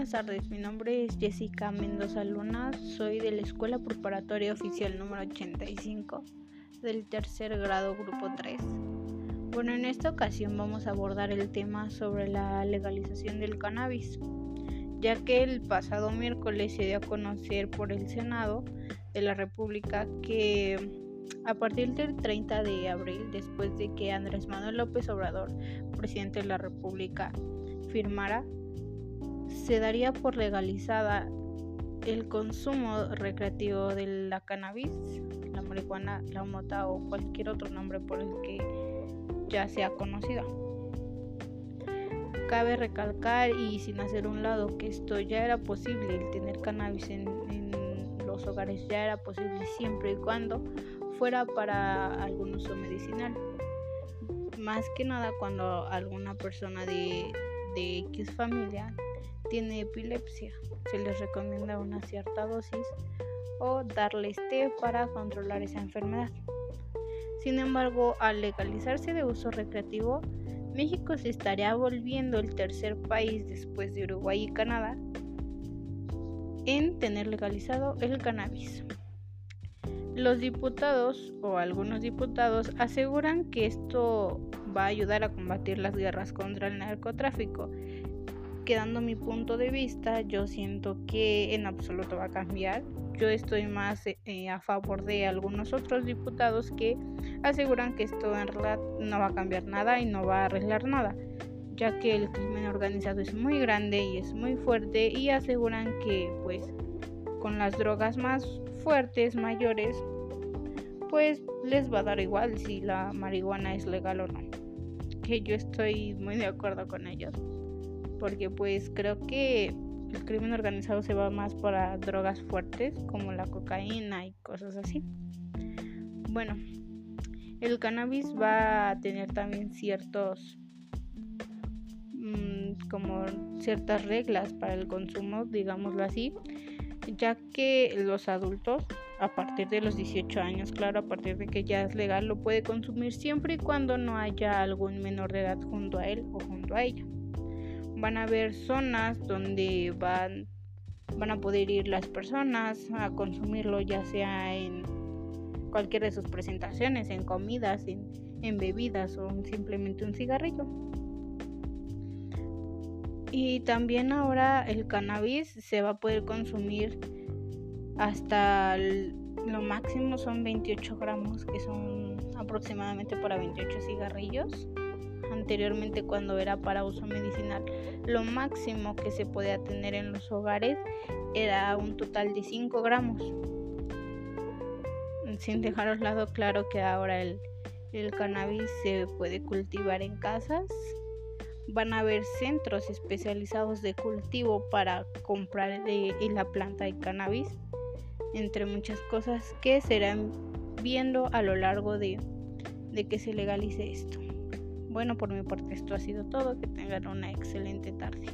Buenas tardes, mi nombre es Jessica Mendoza Luna, soy de la Escuela Preparatoria Oficial número 85 del tercer grado grupo 3. Bueno, en esta ocasión vamos a abordar el tema sobre la legalización del cannabis, ya que el pasado miércoles se dio a conocer por el Senado de la República que a partir del 30 de abril, después de que Andrés Manuel López Obrador, presidente de la República, firmara se daría por legalizada el consumo recreativo de la cannabis, la marihuana, la mota o cualquier otro nombre por el que ya sea conocida. Cabe recalcar y sin hacer un lado que esto ya era posible, el tener cannabis en, los hogares ya era posible siempre y cuando fuera para algún uso medicinal. Más que nada cuando alguna persona de, de X familia tiene epilepsia. Se les recomienda una cierta dosis o darles té para controlar esa enfermedad. Sin embargo, al legalizarse de uso recreativo, México se estaría volviendo el tercer país después de Uruguay y Canadá en tener legalizado el cannabis. Los diputados o algunos diputados aseguran que esto va a ayudar a combatir las guerras contra el narcotráfico quedando mi punto de vista, yo siento que en absoluto va a cambiar. Yo estoy más eh, a favor de algunos otros diputados que aseguran que esto en realidad no va a cambiar nada y no va a arreglar nada, ya que el crimen organizado es muy grande y es muy fuerte y aseguran que pues con las drogas más fuertes, mayores, pues les va a dar igual si la marihuana es legal o no. Que yo estoy muy de acuerdo con ellos porque pues creo que el crimen organizado se va más para drogas fuertes como la cocaína y cosas así. Bueno, el cannabis va a tener también ciertos mm, como ciertas reglas para el consumo, digámoslo así, ya que los adultos a partir de los 18 años, claro, a partir de que ya es legal, lo puede consumir siempre y cuando no haya algún menor de edad junto a él o junto a ella van a haber zonas donde van, van a poder ir las personas a consumirlo ya sea en cualquiera de sus presentaciones, en comidas, en, en bebidas o simplemente un cigarrillo. Y también ahora el cannabis se va a poder consumir hasta lo máximo son 28 gramos, que son aproximadamente para 28 cigarrillos anteriormente cuando era para uso medicinal, lo máximo que se podía tener en los hogares era un total de 5 gramos. Sin dejaros lado claro que ahora el, cannabis se puede cultivar en casas. Van a haber centros especializados de cultivo para comprar de, la planta de cannabis, entre muchas cosas que serán viendo a lo largo de que se legalice esto. Bueno, por mi parte esto ha sido todo. Que tengan una excelente tarde.